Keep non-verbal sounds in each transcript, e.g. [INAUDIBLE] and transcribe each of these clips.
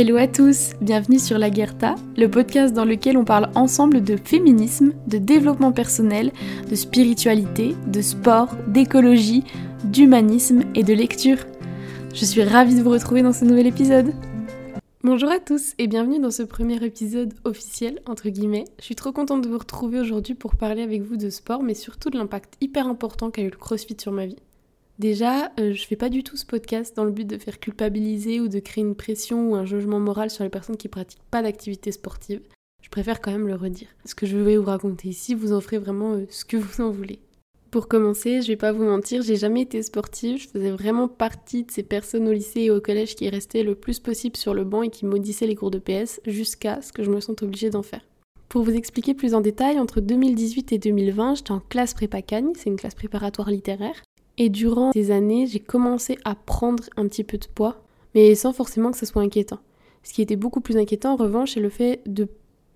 Hello à tous, bienvenue sur La Guerta, le podcast dans lequel on parle ensemble de féminisme, de développement personnel, de spiritualité, de sport, d'écologie, d'humanisme et de lecture. Je suis ravie de vous retrouver dans ce nouvel épisode. Bonjour à tous et bienvenue dans ce premier épisode officiel, entre guillemets. Je suis trop contente de vous retrouver aujourd'hui pour parler avec vous de sport, mais surtout de l'impact hyper important qu'a eu le CrossFit sur ma vie. Déjà, euh, je fais pas du tout ce podcast dans le but de faire culpabiliser ou de créer une pression ou un jugement moral sur les personnes qui pratiquent pas d'activité sportive. Je préfère quand même le redire. Ce que je vais vous raconter ici, vous en ferez vraiment euh, ce que vous en voulez. Pour commencer, je vais pas vous mentir, j'ai jamais été sportive, je faisais vraiment partie de ces personnes au lycée et au collège qui restaient le plus possible sur le banc et qui maudissaient les cours de PS jusqu'à ce que je me sente obligée d'en faire. Pour vous expliquer plus en détail, entre 2018 et 2020, j'étais en classe prépa Cagne, c'est une classe préparatoire littéraire, et durant ces années, j'ai commencé à prendre un petit peu de poids, mais sans forcément que ce soit inquiétant. Ce qui était beaucoup plus inquiétant en revanche, c'est le fait de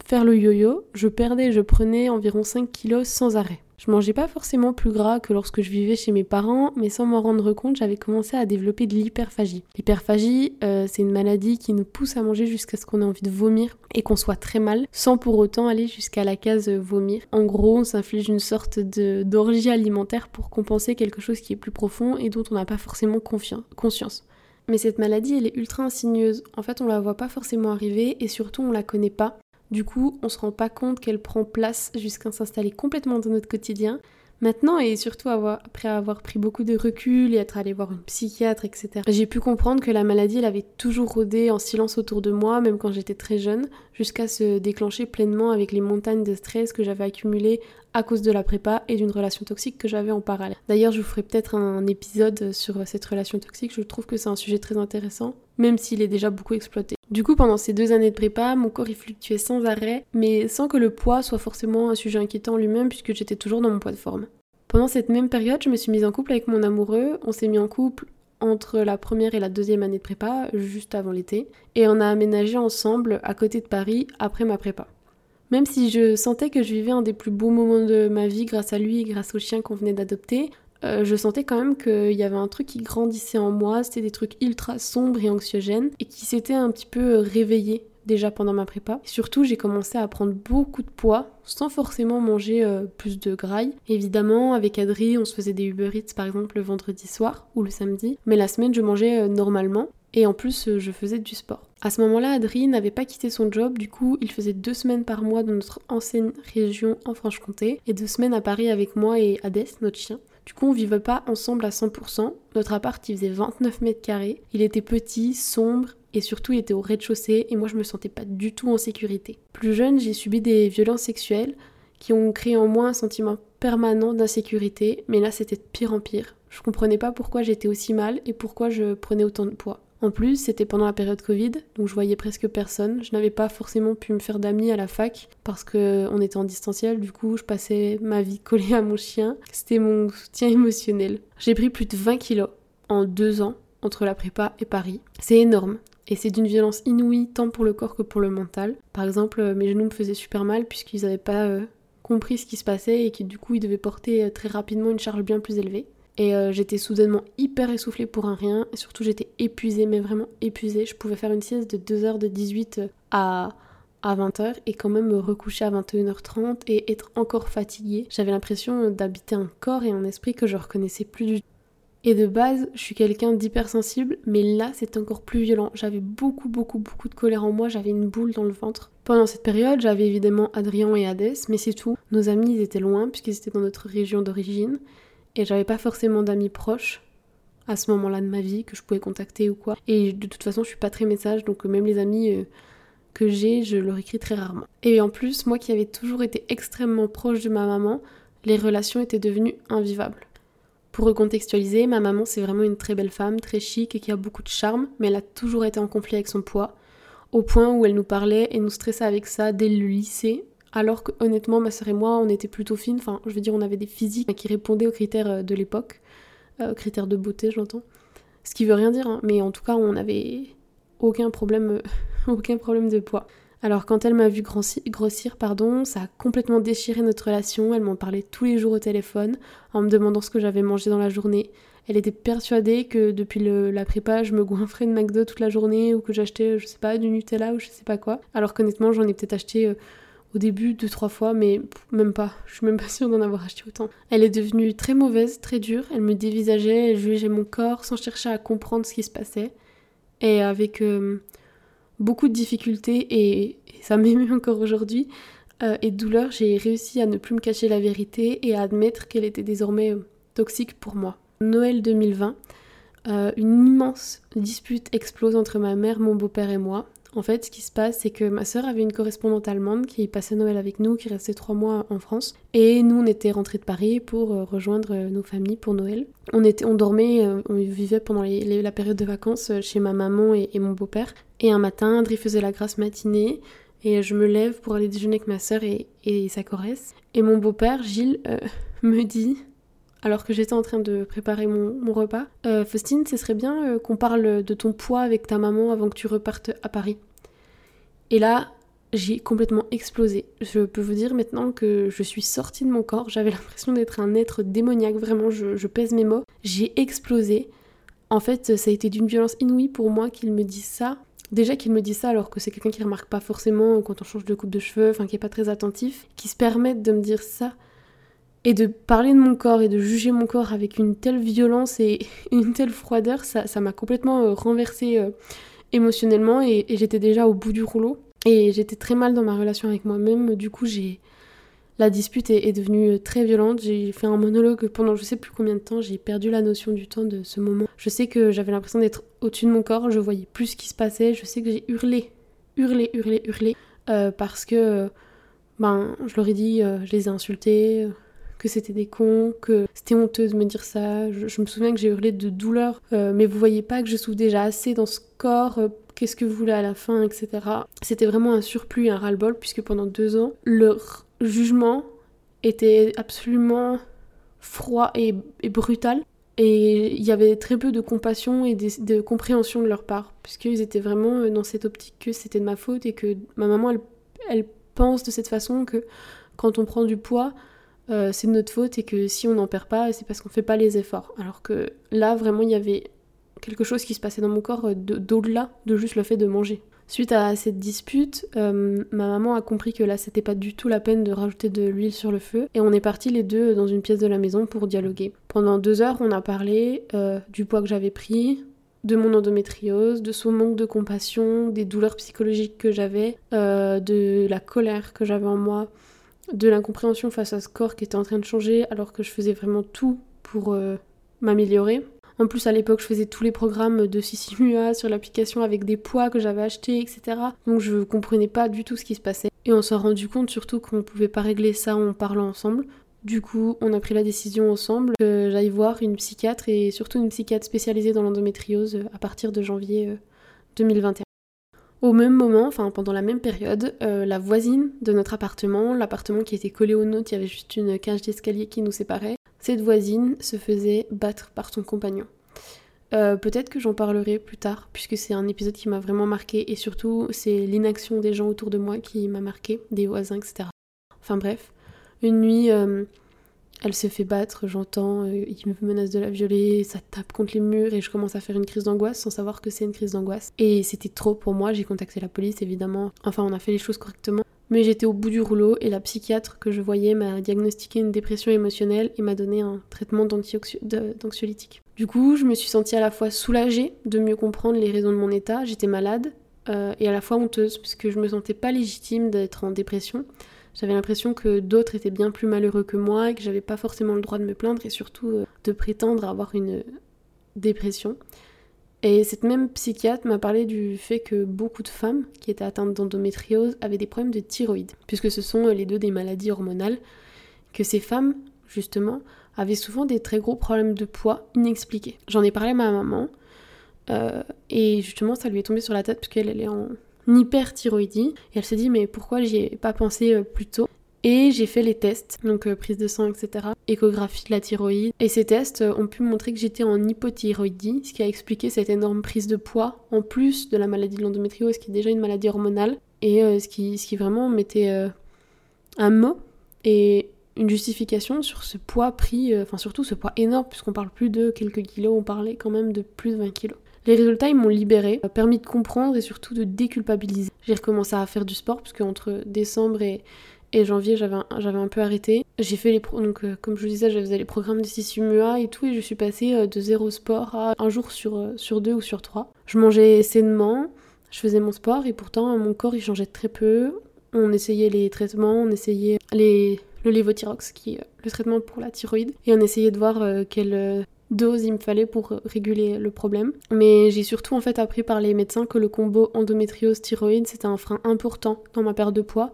faire le yo-yo. Je perdais et je prenais environ 5 kilos sans arrêt. Je mangeais pas forcément plus gras que lorsque je vivais chez mes parents, mais sans m'en rendre compte, j'avais commencé à développer de l'hyperphagie. L'hyperphagie, euh, c'est une maladie qui nous pousse à manger jusqu'à ce qu'on ait envie de vomir et qu'on soit très mal, sans pour autant aller jusqu'à la case vomir. En gros, on s'inflige une sorte d'orgie alimentaire pour compenser quelque chose qui est plus profond et dont on n'a pas forcément conscience. Mais cette maladie, elle est ultra insigneuse. En fait, on la voit pas forcément arriver et surtout, on la connaît pas. Du coup, on se rend pas compte qu'elle prend place jusqu'à s'installer complètement dans notre quotidien. Maintenant, et surtout après avoir pris beaucoup de recul et être allé voir une psychiatre, etc., j'ai pu comprendre que la maladie, elle avait toujours rôdé en silence autour de moi, même quand j'étais très jeune, jusqu'à se déclencher pleinement avec les montagnes de stress que j'avais accumulées à cause de la prépa et d'une relation toxique que j'avais en parallèle. D'ailleurs, je vous ferai peut-être un épisode sur cette relation toxique, je trouve que c'est un sujet très intéressant, même s'il est déjà beaucoup exploité. Du coup, pendant ces deux années de prépa, mon corps il fluctuait sans arrêt, mais sans que le poids soit forcément un sujet inquiétant lui-même puisque j'étais toujours dans mon poids de forme. Pendant cette même période, je me suis mise en couple avec mon amoureux, on s'est mis en couple entre la première et la deuxième année de prépa, juste avant l'été, et on a aménagé ensemble à côté de Paris après ma prépa. Même si je sentais que je vivais un des plus beaux moments de ma vie grâce à lui et grâce au chien qu'on venait d'adopter, euh, je sentais quand même qu'il y avait un truc qui grandissait en moi, c'était des trucs ultra sombres et anxiogènes, et qui s'étaient un petit peu réveillés déjà pendant ma prépa. surtout, j'ai commencé à prendre beaucoup de poids sans forcément manger euh, plus de graille. Évidemment, avec Adri, on se faisait des Uber Eats par exemple le vendredi soir ou le samedi, mais la semaine, je mangeais euh, normalement. Et en plus, je faisais du sport. À ce moment-là, Adri n'avait pas quitté son job, du coup, il faisait deux semaines par mois dans notre ancienne région en Franche-Comté et deux semaines à Paris avec moi et Hadès, notre chien. Du coup, on vivait pas ensemble à 100%. Notre appart, il faisait 29 mètres carrés. Il était petit, sombre et surtout, il était au rez-de-chaussée et moi, je me sentais pas du tout en sécurité. Plus jeune, j'ai subi des violences sexuelles qui ont créé en moi un sentiment permanent d'insécurité, mais là, c'était de pire en pire. Je comprenais pas pourquoi j'étais aussi mal et pourquoi je prenais autant de poids. En plus, c'était pendant la période Covid, donc je voyais presque personne. Je n'avais pas forcément pu me faire d'amis à la fac parce qu'on était en distanciel. Du coup, je passais ma vie [LAUGHS] collée à mon chien. C'était mon soutien émotionnel. J'ai pris plus de 20 kilos en deux ans entre la prépa et Paris. C'est énorme. Et c'est d'une violence inouïe tant pour le corps que pour le mental. Par exemple, mes genoux me faisaient super mal puisqu'ils n'avaient pas euh, compris ce qui se passait et que du coup ils devaient porter euh, très rapidement une charge bien plus élevée. Et euh, j'étais soudainement hyper essoufflée pour un rien. Et surtout, j'étais épuisée, mais vraiment épuisée. Je pouvais faire une sieste de 2h de 18 à, à 20h et quand même me recoucher à 21h30 et être encore fatiguée. J'avais l'impression d'habiter un corps et un esprit que je reconnaissais plus du tout. Et de base, je suis quelqu'un d'hypersensible, mais là, c'est encore plus violent. J'avais beaucoup, beaucoup, beaucoup de colère en moi, j'avais une boule dans le ventre. Pendant cette période, j'avais évidemment Adrien et Hadès, mais c'est tout. Nos amis, ils étaient loin, puisqu'ils étaient dans notre région d'origine et j'avais pas forcément d'amis proches à ce moment-là de ma vie que je pouvais contacter ou quoi. Et de toute façon, je suis pas très message, donc même les amis euh, que j'ai, je leur écris très rarement. Et en plus, moi qui avais toujours été extrêmement proche de ma maman, les relations étaient devenues invivables. Pour recontextualiser, ma maman c'est vraiment une très belle femme, très chic et qui a beaucoup de charme, mais elle a toujours été en conflit avec son poids, au point où elle nous parlait et nous stressait avec ça dès le lycée, alors que honnêtement ma sœur et moi on était plutôt fines, enfin je veux dire on avait des physiques qui répondaient aux critères euh, de l'époque, euh, critères de beauté j'entends, ce qui veut rien dire, hein, mais en tout cas on avait aucun problème, euh, [LAUGHS] aucun problème de poids. Alors quand elle m'a vu grossir, pardon, ça a complètement déchiré notre relation, elle m'en parlait tous les jours au téléphone en me demandant ce que j'avais mangé dans la journée. Elle était persuadée que depuis la prépa, je me goinfrais de McDo toute la journée ou que j'achetais, je sais pas, du Nutella ou je sais pas quoi. Alors qu'honnêtement, j'en ai peut-être acheté au début deux, trois fois, mais même pas. Je suis même pas sûre d'en avoir acheté autant. Elle est devenue très mauvaise, très dure. Elle me dévisageait, elle jugeait mon corps sans chercher à comprendre ce qui se passait. Et avec euh, beaucoup de difficultés, et, ça [LAUGHS] m'émeut encore aujourd'hui, euh, et de douleur, j'ai réussi à ne plus me cacher la vérité et à admettre qu'elle était désormais toxique pour moi. Noël 2020, euh, une immense dispute explose entre ma mère, mon beau-père et moi. En fait, ce qui se passe, c'est que ma sœur avait une correspondante allemande qui passait Noël avec nous, qui restait trois mois en France. Et nous, on était rentrés de Paris pour euh, rejoindre euh, nos familles pour Noël. On, était, on dormait, on vivait pendant la période de vacances chez ma maman et, mon beau-père. Et un matin, André faisait la grasse matinée. Et je me lève pour aller déjeuner avec ma sœur et, sa corresse. Et mon beau-père, Gilles, [LAUGHS] me dit alors que j'étais en train de préparer mon, repas. Euh, Faustine, ce serait bien euh, qu'on parle de ton poids avec ta maman avant que tu repartes à Paris. Et là, j'ai complètement explosé. Je peux vous dire maintenant que je suis sortie de mon corps. J'avais l'impression d'être un être démoniaque. Vraiment, je, pèse mes mots. J'ai explosé. En fait, ça a été d'une violence inouïe pour moi qu'il me dise ça. Déjà qu'il me dise ça alors que c'est quelqu'un qui remarque pas forcément quand on change de coupe de cheveux, enfin qui est pas très attentif, qui se permette de me dire ça et de parler de mon corps et de juger mon corps avec une telle violence et [LAUGHS] une telle froideur, ça m'a complètement euh, renversée euh, émotionnellement et, j'étais déjà au bout du rouleau. Et j'étais très mal dans ma relation avec moi-même. Du coup, j'ai la dispute est, devenue euh, très violente. J'ai fait un monologue pendant je sais plus combien de temps. J'ai perdu la notion du temps de ce moment. Je sais que j'avais l'impression d'être au-dessus de mon corps. Je voyais plus ce qui se passait. Je sais que j'ai hurlé, hurlé, hurlé, hurlé. parce que ben, je leur ai dit, je les ai insultés, que c'était des cons, que c'était honteux de me dire ça. Je, me souviens que j'ai hurlé de douleur, euh, mais vous voyez pas que je souffre déjà assez dans ce corps. Euh, qu'est-ce que vous voulez à la fin, etc. C'était vraiment un surplus, un ras-le-bol, puisque pendant deux ans, leur jugement était absolument froid et, brutal. Et il y avait très peu de compassion et de, compréhension de leur part, puisqu'ils étaient vraiment euh, dans cette optique que c'était de ma faute et que ma maman, elle, elle pense de cette façon que quand on prend du poids, euh, c'est de notre faute et que si on n'en perd pas, c'est parce qu'on fait pas les efforts. Alors que là, vraiment, il y avait quelque chose qui se passait dans mon corps euh, d'au-delà de juste le fait de manger. Suite à cette dispute, euh, ma maman a compris que là c'était pas du tout la peine de rajouter de l'huile sur le feu et on est partis les deux dans une pièce de la maison pour dialoguer. Pendant deux heures, on a parlé du poids que j'avais pris, de mon endométriose, de son manque de compassion, des douleurs psychologiques que j'avais, de la colère que j'avais en moi, de l'incompréhension face à ce corps qui était en train de changer alors que je faisais vraiment tout pour euh, m'améliorer. En plus, à l'époque, je faisais tous les programmes de Sissimua sur l'application avec des poids que j'avais achetés, etc. Donc je comprenais pas du tout ce qui se passait. Et on s'est rendu compte surtout qu'on pouvait pas régler ça en parlant ensemble. Du coup, on a pris la décision ensemble que j'aille voir une psychiatre et surtout une psychiatre spécialisée dans l'endométriose à partir de janvier 2021. Au même moment, enfin pendant la même période, euh, la voisine de notre appartement, l'appartement qui était collé au nôtre, il y avait juste une cage d'escalier qui nous séparait, cette voisine se faisait battre par son compagnon. Euh, peut-être que j'en parlerai plus tard, puisque c'est un épisode qui m'a vraiment marqué, et surtout c'est l'inaction des gens autour de moi qui m'a marqué, des voisins, etc. Enfin bref, une nuit, euh, elle se fait battre, j'entends, euh, il me menace de la violer, ça tape contre les murs et je commence à faire une crise d'angoisse sans savoir que c'est une crise d'angoisse. Et c'était trop pour moi, j'ai contacté la police évidemment. Enfin, on a fait les choses correctement. Mais j'étais au bout du rouleau et la psychiatre que je voyais m'a diagnostiqué une dépression émotionnelle et m'a donné un traitement d'anxiolytique. Du coup, je me suis sentie à la fois soulagée de mieux comprendre les raisons de mon état, j'étais malade, euh, et à la fois honteuse puisque je me sentais pas légitime d'être en dépression. J'avais l'impression que d'autres étaient bien plus malheureux que moi et que j'avais pas forcément le droit de me plaindre et surtout euh, de prétendre avoir une dépression. Et cette même psychiatre m'a parlé du fait que beaucoup de femmes qui étaient atteintes d'endométriose avaient des problèmes de thyroïde, puisque ce sont euh, les deux des maladies hormonales, que ces femmes, justement, avaient souvent des très gros problèmes de poids inexpliqués. J'en ai parlé à ma maman, euh, et justement ça lui est tombé sur la tête parce qu'elle elle est en hyperthyroïdie. Et elle s'est dit, mais pourquoi j'y ai pas pensé euh, plus tôt? Et j'ai fait les tests, donc euh, prise de sang, etc. Échographie de la thyroïde. Et ces tests euh, ont pu montrer que j'étais en hypothyroïdie, ce qui a expliqué cette énorme prise de poids, en plus de la maladie de l'endométriose, qui est déjà une maladie hormonale, et ce, qui, ce qui vraiment mettait un mot. Et une justification sur ce poids pris, enfin surtout ce poids énorme, puisqu'on parle plus de quelques kilos, on parlait quand même de plus de 20 kilos. Les résultats, ils m'ont libéré, permis de comprendre et surtout de déculpabiliser. J'ai recommencé à faire du sport, puisque entre décembre et, et janvier, j'avais un, un peu arrêté. J'ai fait les donc euh, comme je vous disais, je faisais les programmes de 6 MUA et tout, et je suis passée euh, de zéro sport à un jour sur, sur deux ou sur trois. Je mangeais sainement, je faisais mon sport, et pourtant mon corps il changeait très peu. On essayait les traitements, on essayait les, le lévothyrox, qui est le traitement pour la thyroïde, et on essayait de voir euh, euh, dose il me fallait pour réguler le problème. Mais j'ai surtout en fait appris par les médecins que le combo endométriose-thyroïde c'était un frein important dans ma perte de poids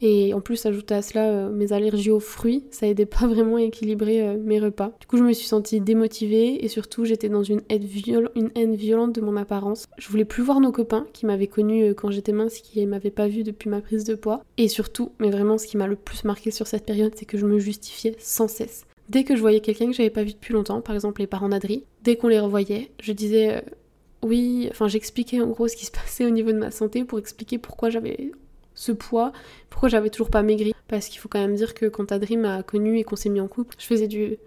et en plus, ajouter à cela euh, mes allergies aux fruits, ça aidait pas vraiment à équilibrer euh, mes repas. Du coup, je me suis sentie démotivée et surtout, j'étais dans une haine, violente de mon apparence. Je voulais plus voir nos copains qui m'avaient connue euh, quand j'étais mince, qui m'avaient pas vue depuis ma prise de poids. Et surtout, mais vraiment, ce qui m'a le plus marqué sur cette période, c'est que je me justifiais sans cesse. Dès que je voyais quelqu'un que j'avais pas vu depuis longtemps, par exemple les parents d'Adri, dès qu'on les revoyait, je disais oui, enfin j'expliquais en gros ce qui se [LAUGHS] passait au niveau de ma santé pour expliquer pourquoi j'avais ce poids, pourquoi j'avais toujours pas maigri. Parce qu'il faut quand même dire que quand Adri m'a connue et qu'on s'est mis en couple, je faisais du.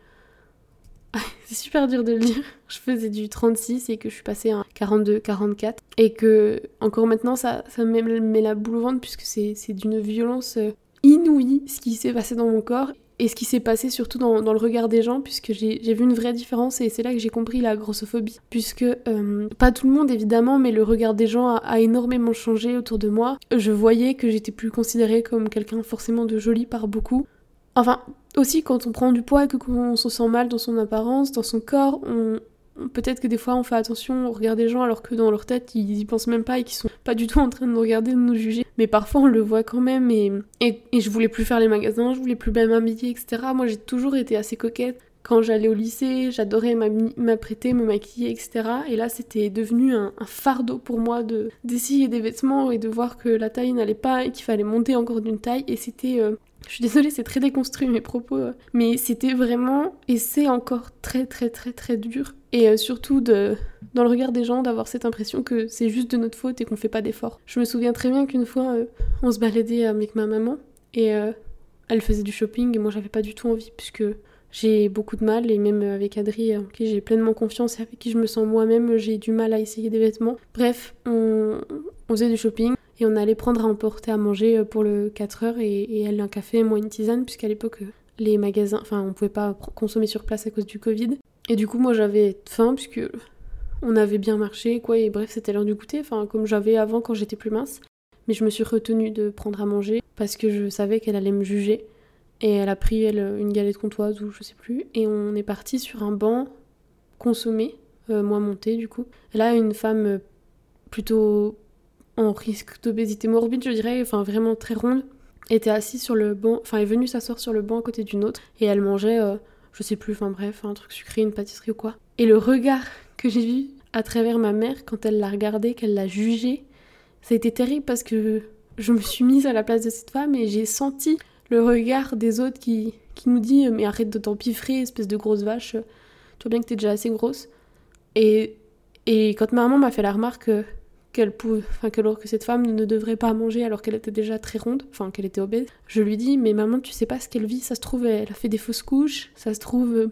[LAUGHS] c'est super dur de le dire. Je faisais du 36 et que je suis passée à 42, 44. Et que encore maintenant, ça, ça me met la boule au ventre puisque c'est d'une violence euh, inouïe ce qui s'est passé dans mon corps et ce qui s'est passé surtout dans, le regard des gens, puisque j'ai vu une vraie différence et c'est là que j'ai compris la grossophobie. Puisque, euh, pas tout le monde évidemment, mais le regard des gens a, énormément changé autour de moi. Je voyais que j'étais plus considérée comme quelqu'un forcément de joli par beaucoup. Enfin, aussi quand on prend du poids et qu'on se sent mal dans son apparence, dans son corps, on, Peut-être que des fois on fait attention au regard des gens alors que dans leur tête ils y pensent même pas et qu'ils sont pas du tout en train de nous regarder, de nous juger. Mais parfois on le voit quand même et, et, je voulais plus faire les magasins, je voulais plus bien m'habiller, etc. Moi j'ai toujours été assez coquette. Quand j'allais au lycée, j'adorais m'apprêter, me maquiller, etc. Et là, c'était devenu un, fardeau pour moi de d'essayer des vêtements et de voir que la taille n'allait pas et qu'il fallait monter encore d'une taille. Et c'était euh, je suis désolée, c'est très déconstruit mes propos, euh, mais c'était vraiment, et c'est encore très très très très dur. Et euh, surtout de, dans le regard des gens d'avoir cette impression que c'est juste de notre faute et qu'on fait pas d'efforts. Je me souviens très bien qu'une fois, euh, on se baladait avec ma maman et elle faisait du shopping et moi j'avais pas du tout envie puisque j'ai beaucoup de mal et même avec Adri en qui j'ai pleinement confiance et avec qui je me sens moi-même, j'ai du mal à essayer des vêtements. Bref, on, on faisait du shopping et on allait prendre à emporter à manger euh, pour le 4 heures et, elle un café, moi une tisane, puisqu'à l'époque euh, les magasins, enfin on pouvait pas consommer sur place à cause du Covid. Et du coup moi j'avais faim puisque on avait bien marché, quoi, et bref c'était l'heure du goûter, enfin comme j'avais avant quand j'étais plus mince. Mais je me suis retenue de prendre à manger parce que je savais qu'elle allait me juger. Et elle a pris elle, une galette comtoise ou je sais plus, et on est parti sur un banc consommé, euh, moi monté du coup. Là une femme plutôt en risque d'obésité morbide, je dirais, enfin vraiment très ronde, était assise sur le banc, enfin est venue s'asseoir sur le banc à côté d'une autre et elle mangeait, euh, je sais plus, enfin bref, un truc sucré, une pâtisserie ou quoi. Et le regard que j'ai vu à travers ma mère quand elle l'a regardé, qu'elle l'a jugé, ça a été terrible parce que je me suis mise à la place de cette femme et j'ai senti le regard des autres qui, qui nous dit mais arrête de t'empiffrer, espèce de grosse vache, tu vois bien que t'es déjà assez grosse. Et, et quand ma maman m'a fait la remarque qu'elle pouvait, enfin que cette femme ne devrait pas manger alors qu'elle était déjà très ronde, enfin qu'elle était obèse. Je lui dis mais maman tu sais pas ce qu'elle vit, ça se trouve elle a fait des fausses couches, ça se trouve euh,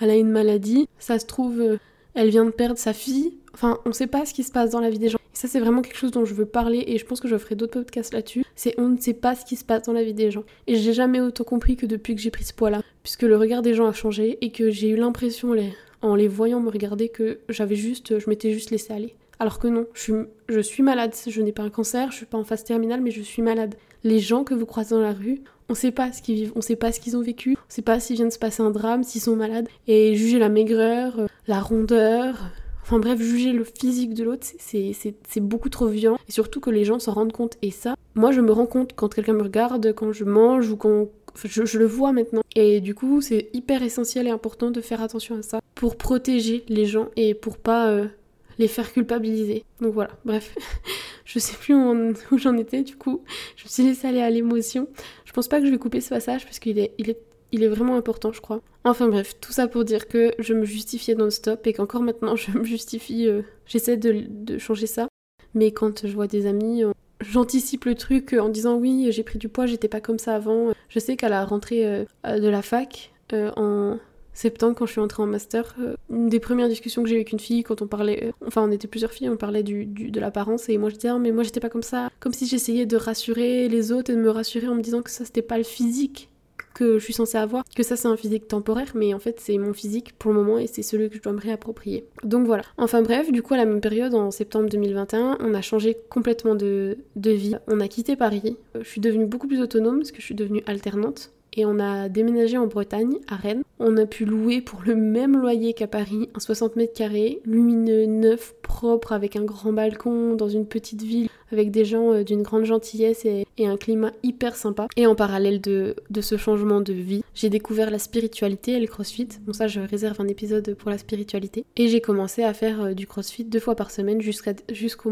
elle a une maladie, ça se trouve euh, elle vient de perdre sa fille. Enfin on sait pas ce qui se passe dans la vie des gens. Et ça c'est vraiment quelque chose dont je veux parler et je pense que je ferai d'autres podcasts là-dessus. C'est on ne sait pas ce qui se passe dans la vie des gens. Et j'ai jamais autant compris que depuis que j'ai pris ce poids là, puisque le regard des gens a changé et que j'ai eu l'impression en les voyant me regarder que j'avais juste, je m'étais juste laissé aller. Alors que non, je suis, je malade, je n'ai pas un cancer, je suis pas en phase terminale, mais je suis malade. Les gens que vous croisez dans la rue, on sait pas ce qu'ils vivent, on sait pas ce qu'ils ont vécu, on sait pas s'il vient de se passer un drame, s'ils sont malades. Et juger la maigreur, euh, la rondeur, enfin bref, juger le physique de l'autre, c'est beaucoup trop violent. Et surtout que les gens s'en rendent compte. Et ça, moi je me rends compte quand quelqu'un me regarde, quand je mange ou quand... Je, le vois maintenant. Et du coup, c'est hyper essentiel et important de faire attention à ça pour protéger les gens et pour pas... Euh, les faire culpabiliser. Donc voilà, bref, [LAUGHS] je sais plus où, j'en étais du coup. Je me suis laissée aller à l'émotion. Je pense pas que je vais couper ce passage parce qu'il est, il est, il est vraiment important, je crois. Enfin bref, tout ça pour dire que je me justifiais non-stop et qu'encore maintenant [LAUGHS] je me justifie. Euh, j'essaie de, changer ça. Mais quand je vois des amis, j'anticipe le truc en disant oui, j'ai pris du poids, j'étais pas comme ça avant. Je sais qu'à la rentrée euh, de la fac, euh, en septembre, quand je suis entrée en master, euh, une des premières discussions que j'ai avec une fille, quand on parlait, enfin on était plusieurs filles, on parlait du, de l'apparence, et moi je disais, ah, mais moi j'étais pas comme ça, comme si j'essayais de rassurer les autres et de me rassurer en me disant que ça c'était pas le physique que je suis censée avoir, que ça c'est un physique temporaire, mais en fait c'est mon physique pour le moment et c'est celui que je dois me réapproprier. Donc voilà. Enfin bref, du coup à la même période, en septembre 2021, on a changé complètement de, de vie. On a quitté Paris. Je suis devenue beaucoup plus autonome parce que je suis devenue alternante et on a déménagé en Bretagne, à Rennes. On a pu louer pour le même loyer qu'à Paris, un 60 mètres carrés, lumineux, neuf, propre, avec un grand balcon, dans une petite ville, avec des gens euh, d'une grande gentillesse et, un climat hyper sympa. Et en parallèle de, ce changement de vie, j'ai découvert la spiritualité et le crossfit. Bon ça je réserve un épisode pour la spiritualité. Et j'ai commencé à faire euh, du crossfit deux fois par semaine jusqu'au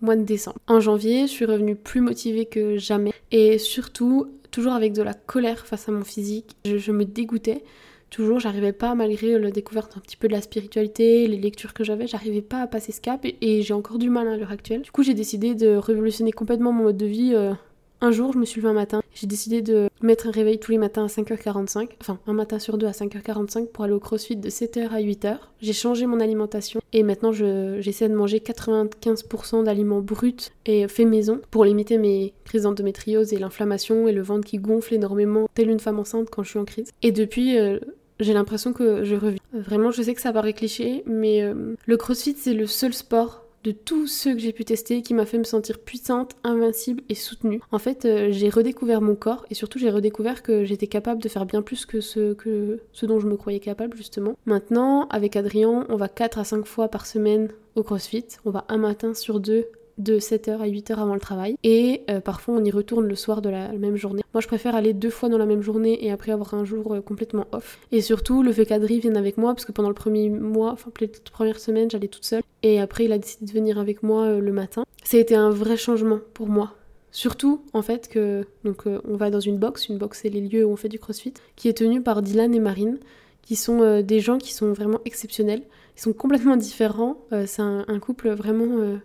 mois de décembre. En janvier, je suis revenue plus motivée que jamais. Et surtout, toujours avec de la colère face à mon physique. Je, me dégoûtais. Toujours, j'arrivais pas, malgré la découverte un petit peu de la spiritualité, les lectures que j'avais, j'arrivais pas à passer ce cap et, j'ai encore du mal à l'heure actuelle. Du coup, j'ai décidé de révolutionner complètement mon mode de vie. Euh, un jour, je me suis levé un matin, j'ai décidé de mettre un réveil tous les matins à 5h45, enfin un matin sur deux à 5h45 pour aller au crossfit de 7h à 8h. J'ai changé mon alimentation et maintenant j'essaie de manger 95% d'aliments bruts et faits maison pour limiter mes crises d'endométriose et l'inflammation et le ventre qui gonfle énormément, telle une femme enceinte quand je suis en crise. Et depuis, euh, j'ai l'impression que je reviens. Vraiment, je sais que ça paraît cliché, mais euh, le crossfit c'est le seul sport de tous ceux que j'ai pu tester qui m'a fait me sentir puissante, invincible et soutenue. En fait, euh, j'ai redécouvert mon corps et surtout j'ai redécouvert que j'étais capable de faire bien plus que ce, que ce dont je me croyais capable justement. Maintenant, avec Adrien, on va 4 à 5 fois par semaine au CrossFit. On va un matin sur deux de 7h à 8h avant le travail. Et euh, parfois on y retourne le soir de la même journée. Moi je préfère aller deux fois dans la même journée et après avoir un jour euh, complètement off. Et surtout le fait qu'Adri vienne avec moi parce que pendant le premier mois, enfin les premières semaines j'allais toute seule. Et après il a décidé de venir avec moi euh, le matin. Ça a été un vrai changement pour moi. Surtout, en fait, que donc on va dans une box, une box c'est les lieux où on fait du crossfit, qui est tenue par Dylan et Marine, qui sont des gens qui sont vraiment exceptionnels. Ils sont complètement différents. c'est un, couple vraiment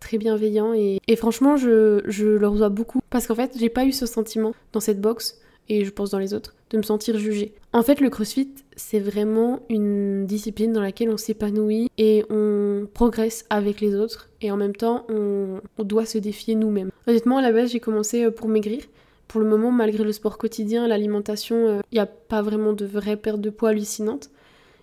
très bienveillant et, franchement je, je, leur dois beaucoup parce qu'en fait j'ai pas eu ce sentiment dans cette box et je pense dans les autres de me sentir jugée. En fait le crossfit c'est vraiment une discipline dans laquelle on s'épanouit et on progresse avec les autres et en même temps on, doit se défier nous-mêmes. Honnêtement à la base j'ai commencé euh, pour maigrir pour le moment, malgré le sport quotidien, l'alimentation, il euh, n'y a pas vraiment de vraie perte de poids hallucinante.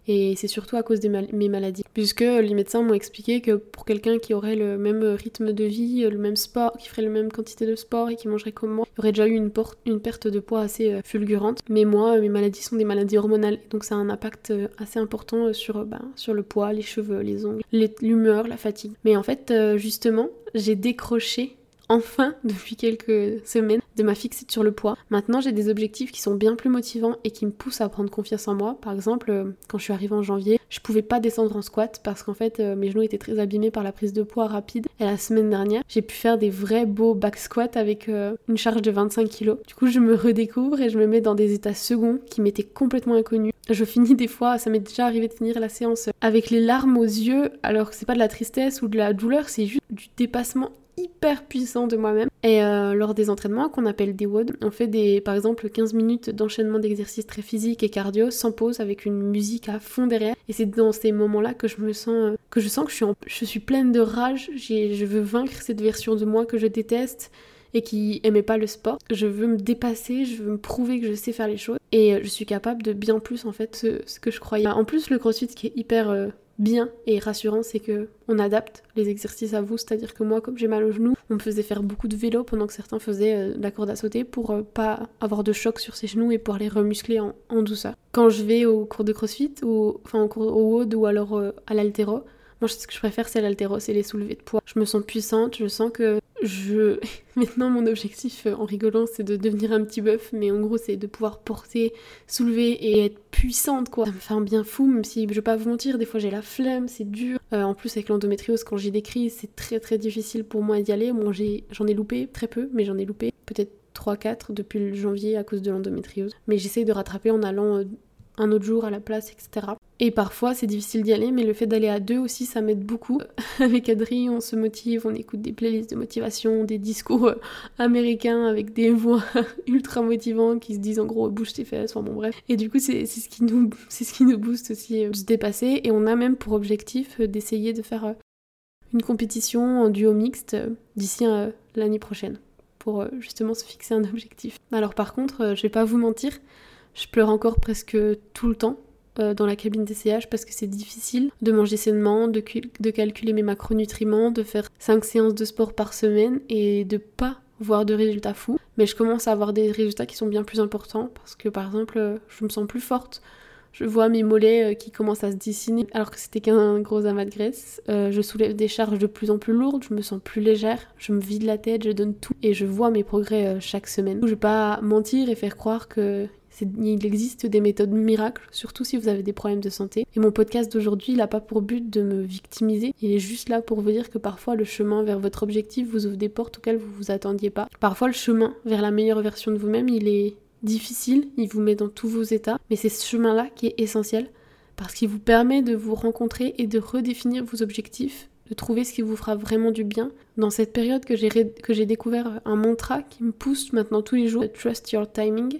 Et c'est surtout à cause de mes maladies. Puisque les médecins m'ont expliqué que pour quelqu'un qui aurait le même rythme de vie, le même sport, qui ferait la même quantité de sport et qui mangerait comme moi, il aurait déjà eu une, une perte de poids assez euh, fulgurante. Mais moi, mes maladies sont des maladies hormonales. Donc ça a un impact euh, assez important euh, sur, bah, sur le poids, les cheveux, les ongles, l'humeur, la fatigue. Mais en fait, justement, j'ai décroché enfin depuis quelques semaines de ma fixette sur le poids. Maintenant, j'ai des objectifs qui sont bien plus motivants et qui me poussent à prendre confiance en moi. Par exemple, euh, quand je suis arrivée en janvier, je pouvais pas descendre en squat parce qu'en fait, euh, mes genoux étaient très abîmés par la prise de poids rapide. Et la semaine dernière, j'ai pu faire des vrais beaux back squats avec euh, une charge de 25 kg. Du coup, je me redécouvre et je me mets dans des états seconds qui m'étaient complètement inconnus. Je finis des fois, ça m'est déjà arrivé de finir la séance avec les larmes aux yeux, alors que c'est pas de la tristesse ou de la douleur, c'est juste du dépassement hyper puissant de moi-même. Et euh, lors des entraînements qu'on appelle des WOD, on fait des, par exemple 15 minutes d'enchaînement d'exercices très physiques et cardio sans pause avec une musique à fond derrière. Et c'est dans ces moments-là que je me sens, euh, que je sens que je suis, je suis pleine de rage. Je veux vaincre cette version de moi que je déteste et qui aimait pas le sport. Je veux me dépasser, je veux me prouver que je sais faire les choses et euh, je suis capable de bien plus en fait ce, que je croyais. En plus le crossfit qui est hyper bien et rassurant, c'est que on adapte les exercices à vous. C'est-à-dire que moi, comme j'ai mal au genou, on me faisait faire beaucoup de vélo pendant que certains faisaient euh, la corde à sauter pour euh, pas avoir de choc sur ses genoux et pouvoir les remuscler en, douceur. Quand je vais au cours de crossfit, ou enfin au cours au WOD ou alors euh, à l'altéro, moi, ce que je préfère, c'est l'altéro, c'est les soulevés de poids. Je me sens puissante, je sens que je. [LAUGHS] Maintenant, mon objectif euh, en rigolant, c'est de devenir un petit bœuf, mais en gros, c'est de pouvoir porter, soulever et être puissante, quoi. Ça me fait un bien fou, même si je vais pas vous mentir, des fois j'ai la flemme, c'est dur. Euh, en plus, avec l'endométriose, quand j'ai des crises, c'est très très difficile pour moi d'y aller. Moi, j'en ai, loupé très peu, mais j'en ai loupé peut-être 3-4 depuis janvier à cause de l'endométriose. Mais j'essaye de rattraper en allant. Un autre jour à la place, etc. Et parfois c'est difficile d'y aller, mais le fait d'aller à deux aussi, ça m'aide beaucoup. [LAUGHS] avec Adri, on se motive, on écoute des playlists de motivation, des discours euh, américains avec des [LAUGHS] voix ultra motivantes qui se disent en gros bouge tes fesses, enfin bon bref. Et du coup c'est ce qui nous [LAUGHS] ce qui nous booste aussi euh, de se dépasser. Et on a même pour objectif euh, d'essayer de faire une compétition en duo mixte d'ici l'année prochaine pour justement se fixer un objectif. Alors par contre, je vais pas vous mentir, je pleure encore presque tout le temps euh, dans la cabine d'essayage parce que c'est difficile de manger sainement, de, calculer mes macronutriments, de faire 5 séances de sport par semaine et de pas voir de résultats fous. Mais je commence à avoir des résultats qui sont bien plus importants parce que par exemple, euh, je me sens plus forte. Je vois mes mollets euh, qui commencent à se dessiner alors que c'était qu'un gros amas de graisse. je soulève des charges de plus en plus lourdes, je me sens plus légère, je me vide la tête, je donne tout et je vois mes progrès chaque semaine. Je vais pas mentir et faire croire que il existe des méthodes miracles, surtout si vous avez des problèmes de santé. Et mon podcast d'aujourd'hui, il n'a pas pour but de me victimiser, il est juste là pour vous dire que parfois le chemin vers votre objectif vous ouvre des portes auxquelles vous vous attendiez pas. Parfois le chemin vers la meilleure version de vous-même, il est difficile, il vous met dans tous vos états, mais c'est ce chemin-là qui est essentiel parce qu'il vous permet de vous rencontrer et de redéfinir vos objectifs, de trouver ce qui vous fera vraiment du bien. Dans cette période que j'ai découvert un mantra qui me pousse maintenant tous les jours, Trust Your Timing,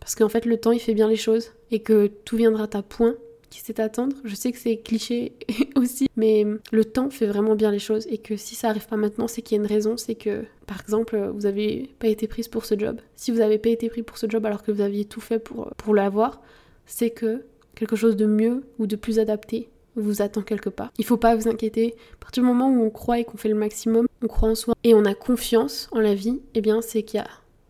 parce qu'en fait, le temps, il fait bien les choses et que tout viendra à point qui sait attendre. Je sais que c'est cliché [LAUGHS] aussi, mais le temps fait vraiment bien les choses et que si ça arrive pas maintenant, c'est qu'il y a une raison, c'est que par exemple, vous avez pas été prise pour ce job. Si vous avez pas été pris pour ce job alors que vous aviez tout fait pour, pour l'avoir, c'est que quelque chose de mieux ou de plus adapté vous attend quelque part. Il faut pas vous inquiéter. À partir du moment où on croit et qu'on fait le maximum, on croit en soi et on a confiance en la vie, eh bien c'est qu'il y a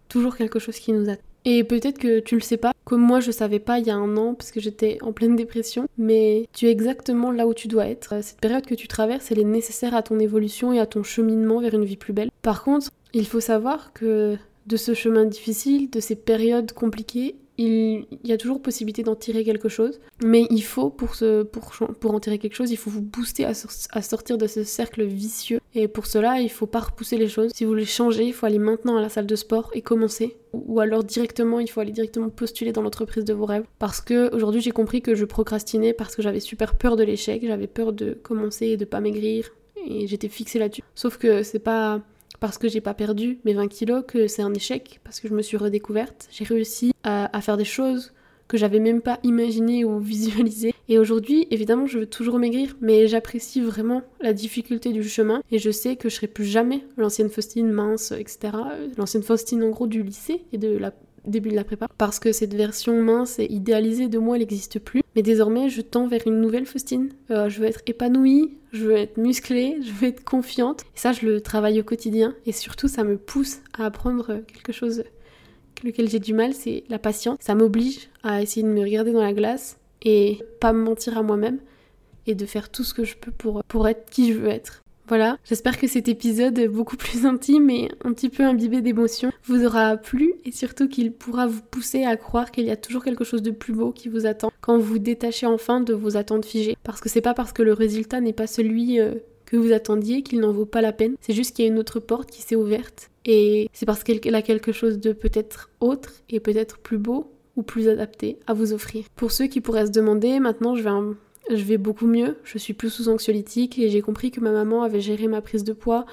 toujours quelque chose qui nous attend. Et peut-être que tu le sais pas, comme moi je savais pas il y a un an parce que j'étais en pleine dépression, mais tu es exactement là où tu dois être. Cette période que tu traverses, elle est nécessaire à ton évolution et à ton cheminement vers une vie plus belle. Par contre, il faut savoir que de ce chemin difficile, de ces périodes compliquées, il, y a toujours possibilité d'en tirer quelque chose, mais il faut, pour, pour, pour en tirer quelque chose, il faut vous booster à, sortir de ce cercle vicieux. Et pour cela, il faut pas repousser les choses. Si vous voulez changer, il faut aller maintenant à la salle de sport et commencer. Ou alors directement, il faut aller directement postuler dans l'entreprise de vos rêves. Parce que aujourd'hui, j'ai compris que je procrastinais parce que j'avais super peur de l'échec, j'avais peur de commencer et de pas maigrir. Et j'étais fixée là-dessus. Sauf que c'est pas parce que j'ai pas perdu mes 20 kilos que c'est un échec, parce que je me suis redécouverte. J'ai réussi à, faire des choses que j'avais même pas imaginées ou [LAUGHS] visualisées. Et aujourd'hui, évidemment, je veux toujours maigrir, mais j'apprécie vraiment la difficulté du chemin et je sais que je serai plus jamais l'ancienne Faustine mince, etc. L'ancienne Faustine en gros du lycée et de la début de la prépa, parce que cette version mince et idéalisée de moi, elle n'existe plus. Mais désormais, je tends vers une nouvelle Faustine. Euh, je veux être épanouie, je veux être musclée, [LAUGHS] je veux être confiante. Et ça, je le travaille au quotidien. Et surtout, ça me pousse à apprendre quelque chose lequel j'ai du mal, c'est la patience. Ça m'oblige à essayer de me regarder dans la glace et pas me mentir à moi-même et de faire tout ce que je peux pour, être qui je veux être. Voilà, j'espère que cet épisode beaucoup [LAUGHS] plus intime et un petit peu imbibé d'émotions vous aura plu et surtout qu'il pourra vous pousser à croire qu'il y a toujours quelque chose de plus beau qui vous attend quand vous détachez enfin de vos attentes figées. Parce que c'est pas parce que le résultat n'est pas celui euh, que vous attendiez qu'il n'en vaut pas la peine, c'est juste qu'il y a une autre porte qui s'est ouverte et c'est parce qu'elle a quelque chose de peut-être autre et peut-être plus beau ou plus adapté à vous offrir. Pour ceux qui pourraient se demander, maintenant je vais je vais beaucoup mieux, je suis plus sous anxiolytique et j'ai compris que ma maman avait géré ma prise de poids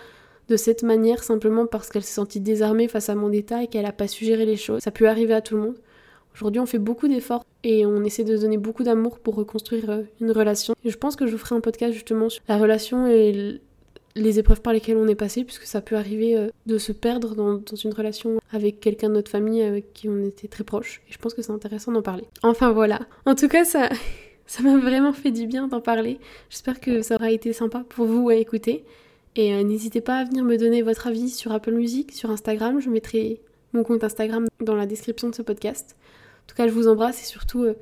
de cette manière simplement parce qu'elle s'est sentie désarmée face à mon état et qu'elle n'a pas su gérer les choses. Ça peut arriver à tout le monde. Aujourd'hui, on fait beaucoup d'efforts et on essaie de donner beaucoup d'amour pour reconstruire euh, une relation. Je pense que je vous ferai un podcast justement sur la relation et les épreuves par lesquelles on est passé, puisque ça peut arriver euh, de se perdre dans, dans une relation avec quelqu'un de notre famille avec qui on était très proche. Et je pense que c'est intéressant d'en parler. Enfin voilà. En tout cas, ça. [LAUGHS] Ça m'a vraiment fait du bien d'en parler. J'espère que ça aura été sympa pour vous à écouter. Et euh, n'hésitez pas à venir me donner votre avis sur Apple Music, sur Instagram. Je mettrai mon compte Instagram dans la description de ce podcast. En tout cas, je vous embrasse et surtout, euh,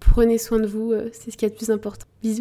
prenez soin de vous. Euh, c'est ce qui est le plus important. Bisous.